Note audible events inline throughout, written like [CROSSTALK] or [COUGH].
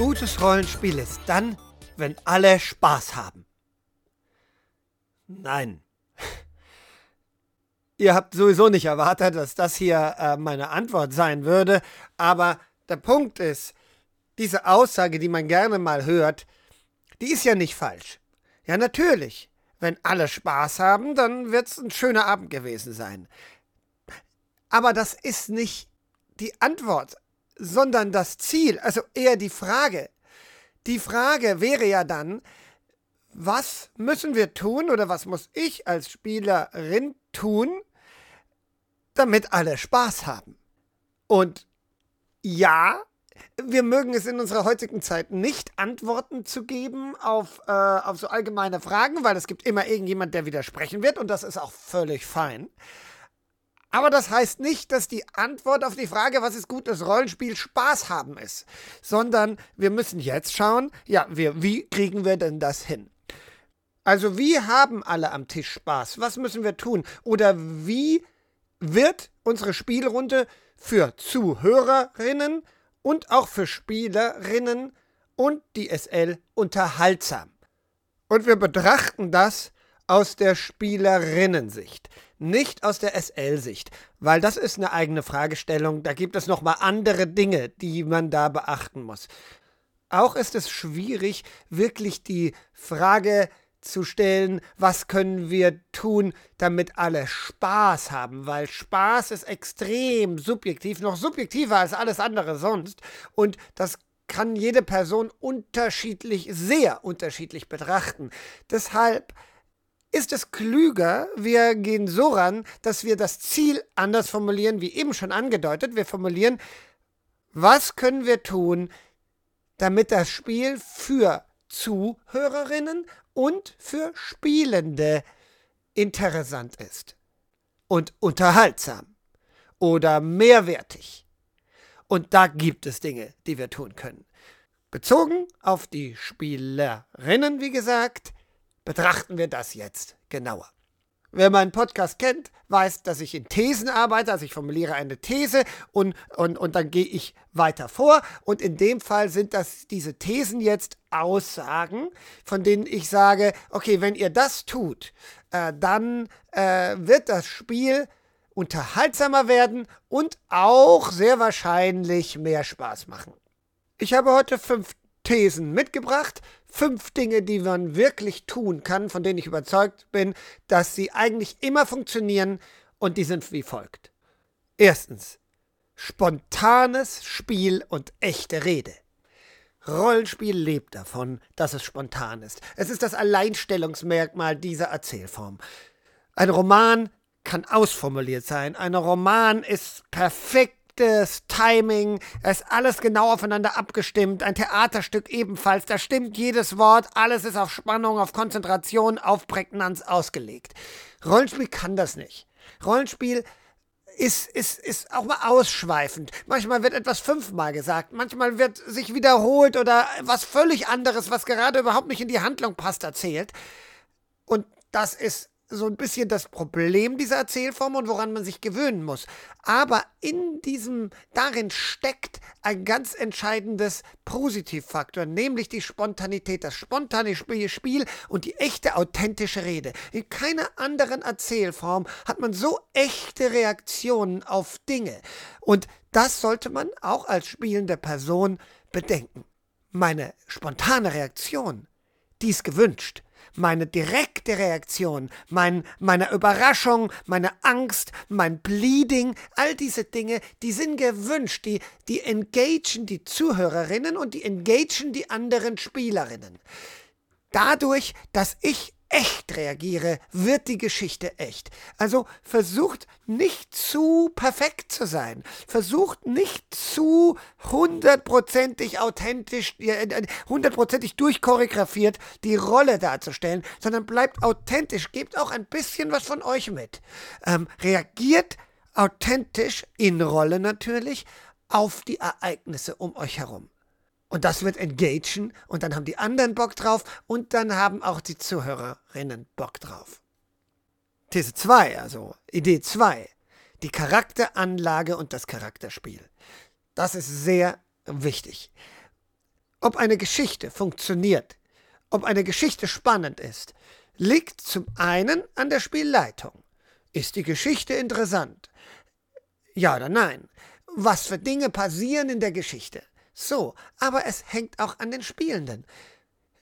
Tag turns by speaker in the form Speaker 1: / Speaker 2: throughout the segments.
Speaker 1: Gutes Rollenspiel ist dann, wenn alle Spaß haben. Nein. [LAUGHS] Ihr habt sowieso nicht erwartet, dass das hier äh, meine Antwort sein würde, aber der Punkt ist, diese Aussage, die man gerne mal hört, die ist ja nicht falsch. Ja, natürlich. Wenn alle Spaß haben, dann wird es ein schöner Abend gewesen sein. Aber das ist nicht die Antwort, sondern das Ziel, also eher die Frage. Die Frage wäre ja dann, was müssen wir tun oder was muss ich als Spielerin tun, damit alle Spaß haben? Und ja, wir mögen es in unserer heutigen Zeit nicht, Antworten zu geben auf, äh, auf so allgemeine Fragen, weil es gibt immer irgendjemand, der widersprechen wird und das ist auch völlig fein. Aber das heißt nicht, dass die Antwort auf die Frage, was ist gutes Rollenspiel, Spaß haben ist, sondern wir müssen jetzt schauen, ja, wir, wie kriegen wir denn das hin? Also wie haben alle am Tisch Spaß? Was müssen wir tun? Oder wie wird unsere Spielrunde für Zuhörerinnen und auch für Spielerinnen und die SL unterhaltsam? Und wir betrachten das aus der Spielerinnensicht nicht aus der SL-Sicht, weil das ist eine eigene Fragestellung. Da gibt es nochmal andere Dinge, die man da beachten muss. Auch ist es schwierig, wirklich die Frage zu stellen, was können wir tun, damit alle Spaß haben, weil Spaß ist extrem subjektiv, noch subjektiver als alles andere sonst und das kann jede Person unterschiedlich, sehr unterschiedlich betrachten. Deshalb ist es klüger, wir gehen so ran, dass wir das Ziel anders formulieren, wie eben schon angedeutet. Wir formulieren, was können wir tun, damit das Spiel für Zuhörerinnen und für Spielende interessant ist und unterhaltsam oder mehrwertig. Und da gibt es Dinge, die wir tun können. Bezogen auf die Spielerinnen, wie gesagt, betrachten wir das jetzt genauer. Wer meinen Podcast kennt, weiß, dass ich in Thesen arbeite. Also ich formuliere eine These und, und, und dann gehe ich weiter vor. Und in dem Fall sind das diese Thesen jetzt Aussagen, von denen ich sage, okay, wenn ihr das tut, äh, dann äh, wird das Spiel unterhaltsamer werden und auch sehr wahrscheinlich mehr Spaß machen. Ich habe heute fünf Thesen mitgebracht. Fünf Dinge, die man wirklich tun kann, von denen ich überzeugt bin, dass sie eigentlich immer funktionieren und die sind wie folgt. Erstens. Spontanes Spiel und echte Rede. Rollenspiel lebt davon, dass es spontan ist. Es ist das Alleinstellungsmerkmal dieser Erzählform. Ein Roman kann ausformuliert sein. Ein Roman ist perfekt perfektes Timing, es ist alles genau aufeinander abgestimmt, ein Theaterstück ebenfalls, da stimmt jedes Wort, alles ist auf Spannung, auf Konzentration, auf Prägnanz ausgelegt. Rollenspiel kann das nicht. Rollenspiel ist, ist, ist auch mal ausschweifend. Manchmal wird etwas fünfmal gesagt, manchmal wird sich wiederholt oder was völlig anderes, was gerade überhaupt nicht in die Handlung passt, erzählt. Und das ist so ein bisschen das Problem dieser Erzählform und woran man sich gewöhnen muss. Aber in diesem, darin steckt ein ganz entscheidendes Positivfaktor, nämlich die Spontanität, das spontane Spiel und die echte, authentische Rede. In keiner anderen Erzählform hat man so echte Reaktionen auf Dinge. Und das sollte man auch als spielende Person bedenken. Meine spontane Reaktion, die ist gewünscht meine direkte Reaktion, mein, meine Überraschung, meine Angst, mein Bleeding, all diese Dinge, die sind gewünscht, die, die engagen die Zuhörerinnen und die engagen die anderen Spielerinnen. Dadurch, dass ich echt reagiere, wird die Geschichte echt. Also versucht nicht zu perfekt zu sein. Versucht nicht zu hundertprozentig authentisch, äh, äh, hundertprozentig durchchoreografiert die Rolle darzustellen, sondern bleibt authentisch. Gebt auch ein bisschen was von euch mit. Ähm, reagiert authentisch in Rolle natürlich auf die Ereignisse um euch herum. Und das wird engagen und dann haben die anderen Bock drauf und dann haben auch die Zuhörerinnen Bock drauf. These 2, also Idee 2, die Charakteranlage und das Charakterspiel. Das ist sehr wichtig. Ob eine Geschichte funktioniert, ob eine Geschichte spannend ist, liegt zum einen an der Spielleitung. Ist die Geschichte interessant? Ja oder nein? Was für Dinge passieren in der Geschichte? So, aber es hängt auch an den Spielenden.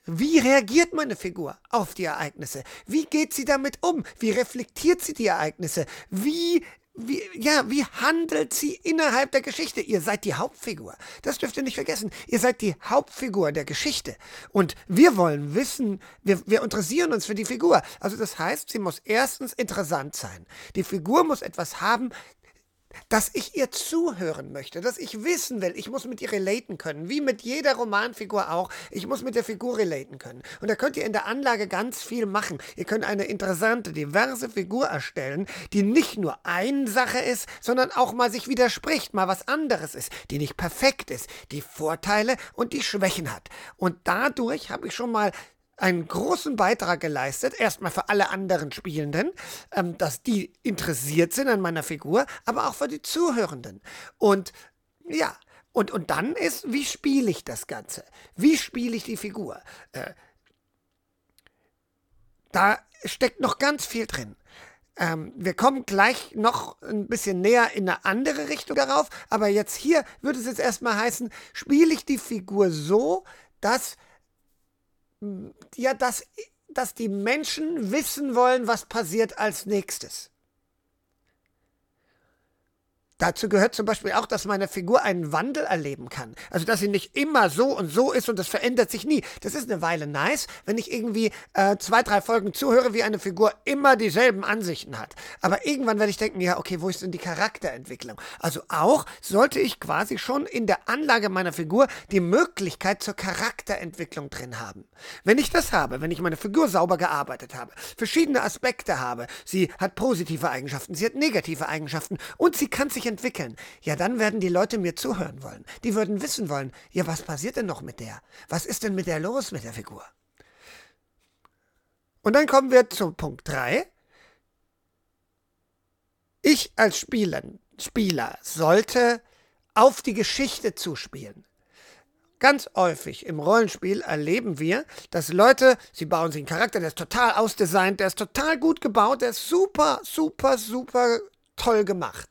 Speaker 1: Wie reagiert meine Figur auf die Ereignisse? Wie geht sie damit um? Wie reflektiert sie die Ereignisse? Wie wie, ja, wie handelt sie innerhalb der Geschichte? Ihr seid die Hauptfigur. Das dürft ihr nicht vergessen. Ihr seid die Hauptfigur der Geschichte. Und wir wollen wissen, wir, wir interessieren uns für die Figur. Also das heißt, sie muss erstens interessant sein. Die Figur muss etwas haben, dass ich ihr zuhören möchte, dass ich wissen will, ich muss mit ihr relaten können, wie mit jeder Romanfigur auch. Ich muss mit der Figur relaten können. Und da könnt ihr in der Anlage ganz viel machen. Ihr könnt eine interessante, diverse Figur erstellen, die nicht nur eine Sache ist, sondern auch mal sich widerspricht, mal was anderes ist, die nicht perfekt ist, die Vorteile und die Schwächen hat. Und dadurch habe ich schon mal einen großen Beitrag geleistet, erstmal für alle anderen Spielenden, ähm, dass die interessiert sind an meiner Figur, aber auch für die Zuhörenden. Und ja, und, und dann ist, wie spiele ich das Ganze? Wie spiele ich die Figur? Äh, da steckt noch ganz viel drin. Ähm, wir kommen gleich noch ein bisschen näher in eine andere Richtung darauf, aber jetzt hier würde es jetzt erstmal heißen, spiele ich die Figur so, dass ja, dass, dass die Menschen wissen wollen, was passiert als nächstes. Dazu gehört zum Beispiel auch, dass meine Figur einen Wandel erleben kann. Also, dass sie nicht immer so und so ist und das verändert sich nie. Das ist eine Weile nice, wenn ich irgendwie äh, zwei, drei Folgen zuhöre, wie eine Figur immer dieselben Ansichten hat. Aber irgendwann werde ich denken, ja, okay, wo ist denn die Charakterentwicklung? Also auch sollte ich quasi schon in der Anlage meiner Figur die Möglichkeit zur Charakterentwicklung drin haben. Wenn ich das habe, wenn ich meine Figur sauber gearbeitet habe, verschiedene Aspekte habe, sie hat positive Eigenschaften, sie hat negative Eigenschaften und sie kann sich entwickeln, ja, dann werden die Leute mir zuhören wollen. Die würden wissen wollen, ja, was passiert denn noch mit der? Was ist denn mit der los, mit der Figur? Und dann kommen wir zu Punkt 3. Ich als Spieler, Spieler sollte auf die Geschichte zuspielen. Ganz häufig im Rollenspiel erleben wir, dass Leute, sie bauen sich einen Charakter, der ist total ausdesignt, der ist total gut gebaut, der ist super, super, super toll gemacht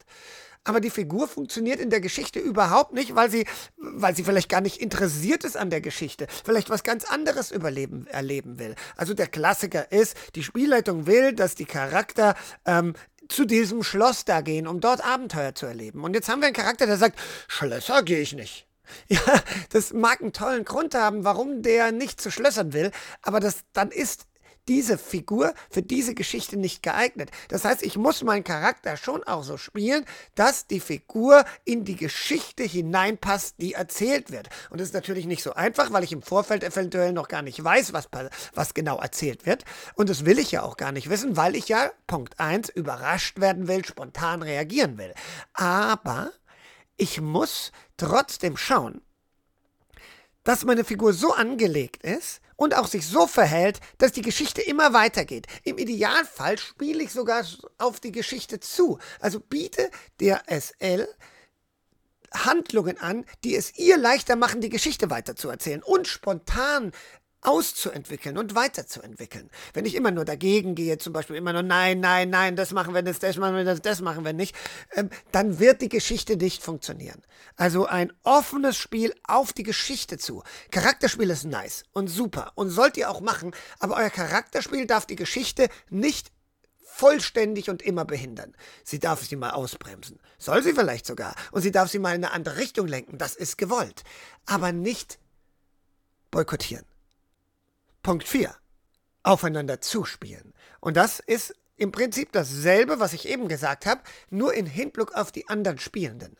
Speaker 1: aber die Figur funktioniert in der Geschichte überhaupt nicht, weil sie, weil sie vielleicht gar nicht interessiert ist an der Geschichte, vielleicht was ganz anderes überleben, erleben will. Also der Klassiker ist, die Spielleitung will, dass die Charakter ähm, zu diesem Schloss da gehen, um dort Abenteuer zu erleben. Und jetzt haben wir einen Charakter, der sagt, Schlösser gehe ich nicht. [LAUGHS] Ja, das mag einen tollen Grund haben, warum der nicht zu Schlössern will, aber das dann ist diese Figur für diese Geschichte nicht geeignet. Das heißt, ich muss meinen Charakter schon auch so spielen, dass die Figur in die Geschichte hineinpasst, die erzählt wird. Und das ist natürlich nicht so einfach, weil ich im Vorfeld eventuell noch gar nicht weiß, was, was genau erzählt wird. Und das will ich ja auch gar nicht wissen, weil ich ja, Punkt 1, überrascht werden will, spontan reagieren will. Aber ich muss trotzdem schauen, dass meine Figur so angelegt ist, und auch sich so verhält, dass die Geschichte immer weitergeht. Im Idealfall spiele ich sogar auf die Geschichte zu. Also biete der SL Handlungen an, die es ihr leichter machen, die Geschichte weiterzuerzählen und spontan auszuentwickeln und weiterzuentwickeln. Wenn ich immer nur dagegen gehe, zum Beispiel immer nur nein, nein, nein, das machen wir nicht, das machen wir nicht, das machen wir nicht, ähm, dann wird die Geschichte nicht funktionieren. Also ein offenes Spiel auf die Geschichte zu. Charakterspiel ist nice und super und sollt ihr auch machen, aber euer Charakterspiel darf die Geschichte nicht vollständig und immer behindern. Sie darf sie mal ausbremsen. Soll sie vielleicht sogar. Und sie darf sie mal in eine andere Richtung lenken. Das ist gewollt. Aber nicht boykottieren. Punkt 4. Aufeinander zuspielen. Und das ist im Prinzip dasselbe, was ich eben gesagt habe, nur in Hinblick auf die anderen Spielenden.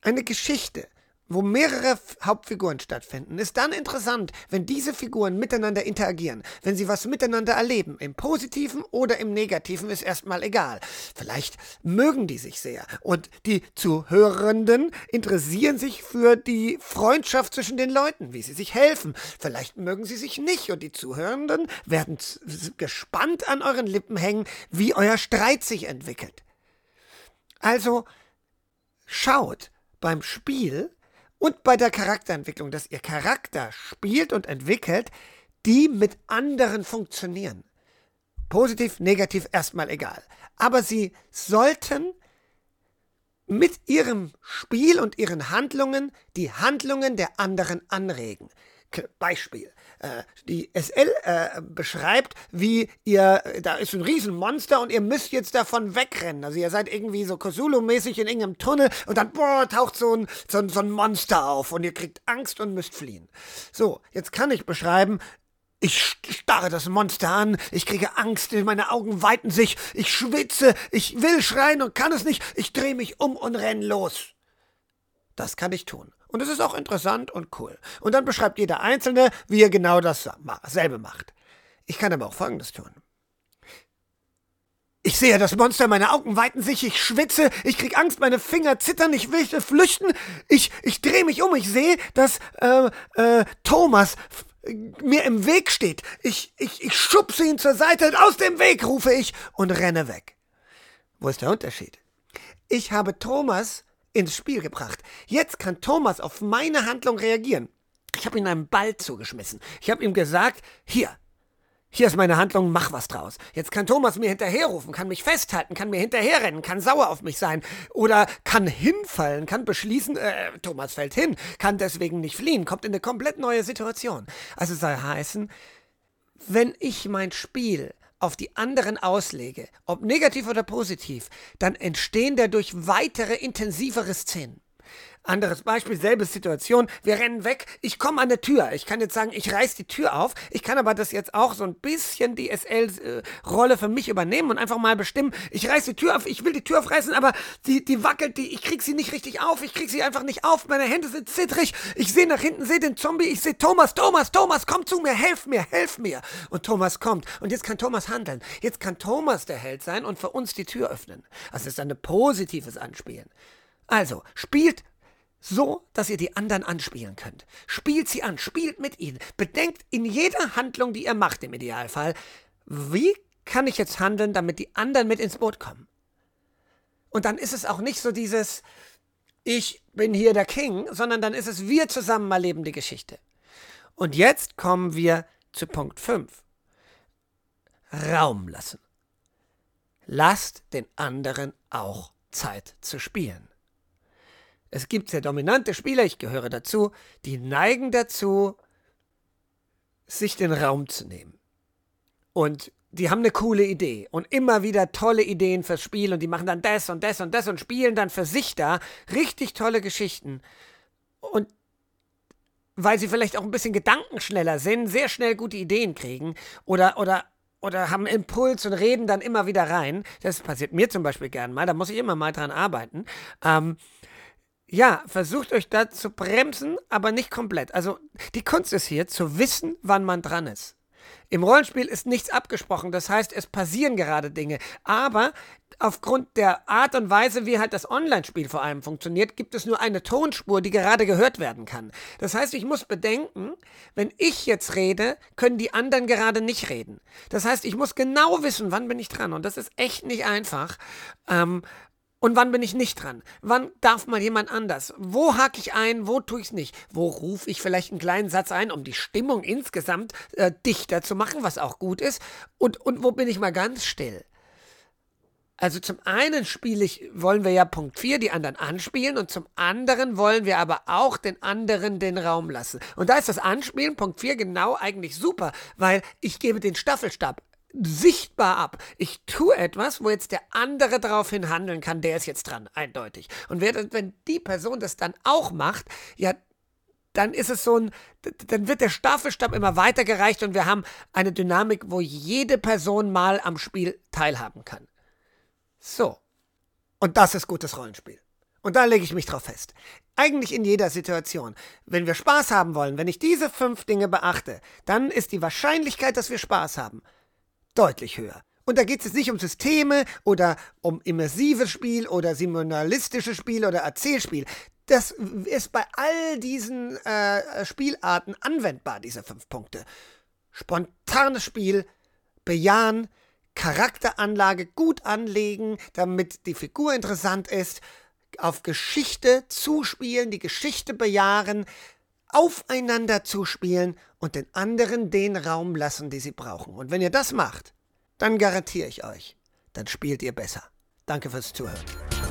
Speaker 1: Eine Geschichte wo mehrere Hauptfiguren stattfinden, ist dann interessant, wenn diese Figuren miteinander interagieren, wenn sie was miteinander erleben. Im Positiven oder im Negativen ist erstmal egal. Vielleicht mögen die sich sehr und die Zuhörenden interessieren sich für die Freundschaft zwischen den Leuten, wie sie sich helfen. Vielleicht mögen sie sich nicht und die Zuhörenden werden gespannt an euren Lippen hängen, wie euer Streit sich entwickelt. Also schaut beim Spiel, Und bei der Charakterentwicklung, dass ihr Charakter spielt und entwickelt, die mit anderen funktionieren. Positiv, negativ, erstmal egal. Aber sie sollten mit ihrem Spiel und ihren Handlungen die Handlungen der anderen anregen. Beispiel. Äh, die SL äh, beschreibt, wie ihr, da ist ein Riesenmonster und ihr müsst jetzt davon wegrennen. Also ihr seid irgendwie so Cthulhu-mäßig in irgendeinem Tunnel und dann boah, taucht so ein, so, ein, so ein Monster auf und ihr kriegt Angst und müsst fliehen. So, jetzt kann ich beschreiben, ich starre das Monster an, ich kriege Angst, meine Augen weiten sich, ich schwitze, ich will schreien und kann es nicht, ich drehe mich um und renn los. Das kann ich tun. Und es ist auch interessant und cool. Und dann beschreibt jeder Einzelne, wie er genau dasselbe macht. Ich kann aber auch Folgendes tun. Ich sehe das Monster, meine Augen weiten sich, ich schwitze, ich krieg Angst, meine Finger zittern, ich will flüchten, ich, ich drehe mich um, ich sehe, dass äh, äh, Thomas mir im Weg steht. Ich, ich, ich schubse ihn zur Seite, aus dem Weg, rufe ich und renne weg. Wo ist der Unterschied? Ich habe Thomas ins Spiel gebracht. Jetzt kann Thomas auf meine Handlung reagieren. Ich habe ihm einen Ball zugeschmissen. Ich habe ihm gesagt, hier, hier ist meine Handlung, mach was draus. Jetzt kann Thomas mir hinterherrufen, kann mich festhalten, kann mir hinterherrennen, kann sauer auf mich sein oder kann hinfallen, kann beschließen, äh, Thomas fällt hin, kann deswegen nicht fliehen, kommt in eine komplett neue Situation. Also soll heißen, wenn ich mein Spiel auf die anderen auslege, ob negativ oder positiv, dann entstehen dadurch weitere intensivere Szenen. Anderes Beispiel, selbe Situation. Wir rennen weg. Ich komme an der Tür. Ich kann jetzt sagen, ich reiß die Tür auf. Ich kann aber das jetzt auch so ein bisschen die SL-Rolle für mich übernehmen und einfach mal bestimmen. Ich reiß die Tür auf. Ich will die Tür aufreißen, aber die, die wackelt. Die, ich krieg sie nicht richtig auf. Ich krieg sie einfach nicht auf. Meine Hände sind zittrig. Ich sehe nach hinten, sehe den Zombie. Ich sehe Thomas. Thomas, Thomas, komm zu mir. Helf mir, helf mir. Und Thomas kommt. Und jetzt kann Thomas handeln. Jetzt kann Thomas der Held sein und für uns die Tür öffnen. Das ist ein positives Anspielen. Also, spielt so, dass ihr die anderen anspielen könnt. Spielt sie an, spielt mit ihnen. Bedenkt in jeder Handlung, die ihr macht, im Idealfall, wie kann ich jetzt handeln, damit die anderen mit ins Boot kommen. Und dann ist es auch nicht so dieses, ich bin hier der King, sondern dann ist es, wir zusammen erleben die Geschichte. Und jetzt kommen wir zu Punkt 5. Raum lassen. Lasst den anderen auch Zeit zu spielen. Es gibt sehr dominante Spieler, ich gehöre dazu, die neigen dazu, sich den Raum zu nehmen. Und die haben eine coole Idee und immer wieder tolle Ideen fürs Spiel und die machen dann das und das und das und spielen dann für sich da richtig tolle Geschichten. Und weil sie vielleicht auch ein bisschen gedankenschneller sind, sehr schnell gute Ideen kriegen oder, oder, oder haben Impuls und reden dann immer wieder rein. Das passiert mir zum Beispiel gern mal, da muss ich immer mal dran arbeiten. Ähm, ja, versucht euch da zu bremsen, aber nicht komplett. Also die Kunst ist hier zu wissen, wann man dran ist. Im Rollenspiel ist nichts abgesprochen, das heißt, es passieren gerade Dinge. Aber aufgrund der Art und Weise, wie halt das Online-Spiel vor allem funktioniert, gibt es nur eine Tonspur, die gerade gehört werden kann. Das heißt, ich muss bedenken, wenn ich jetzt rede, können die anderen gerade nicht reden. Das heißt, ich muss genau wissen, wann bin ich dran. Und das ist echt nicht einfach. Ähm, und wann bin ich nicht dran? Wann darf mal jemand anders? Wo hake ich ein? Wo tue ich es nicht? Wo rufe ich vielleicht einen kleinen Satz ein, um die Stimmung insgesamt äh, dichter zu machen, was auch gut ist? Und, und wo bin ich mal ganz still? Also zum einen spiele ich, wollen wir ja Punkt 4 die anderen anspielen und zum anderen wollen wir aber auch den anderen den Raum lassen. Und da ist das Anspielen, Punkt 4, genau eigentlich super, weil ich gebe den Staffelstab sichtbar ab. Ich tue etwas, wo jetzt der andere daraufhin handeln kann, der ist jetzt dran, eindeutig. Und wenn die Person das dann auch macht, ja, dann ist es so ein, dann wird der Staffelstab immer weitergereicht und wir haben eine Dynamik, wo jede Person mal am Spiel teilhaben kann. So. Und das ist gutes Rollenspiel. Und da lege ich mich drauf fest. Eigentlich in jeder Situation. Wenn wir Spaß haben wollen, wenn ich diese fünf Dinge beachte, dann ist die Wahrscheinlichkeit, dass wir Spaß haben, deutlich höher. Und da geht es jetzt nicht um Systeme oder um immersives Spiel oder simulalistisches Spiel oder Erzählspiel. Das ist bei all diesen äh, Spielarten anwendbar, diese fünf Punkte. Spontanes Spiel, bejahen, Charakteranlage gut anlegen, damit die Figur interessant ist, auf Geschichte zuspielen, die Geschichte bejahen, aufeinander zuspielen und den anderen den Raum lassen, den sie brauchen. Und wenn ihr das macht, dann garantiere ich euch, dann spielt ihr besser. Danke fürs Zuhören.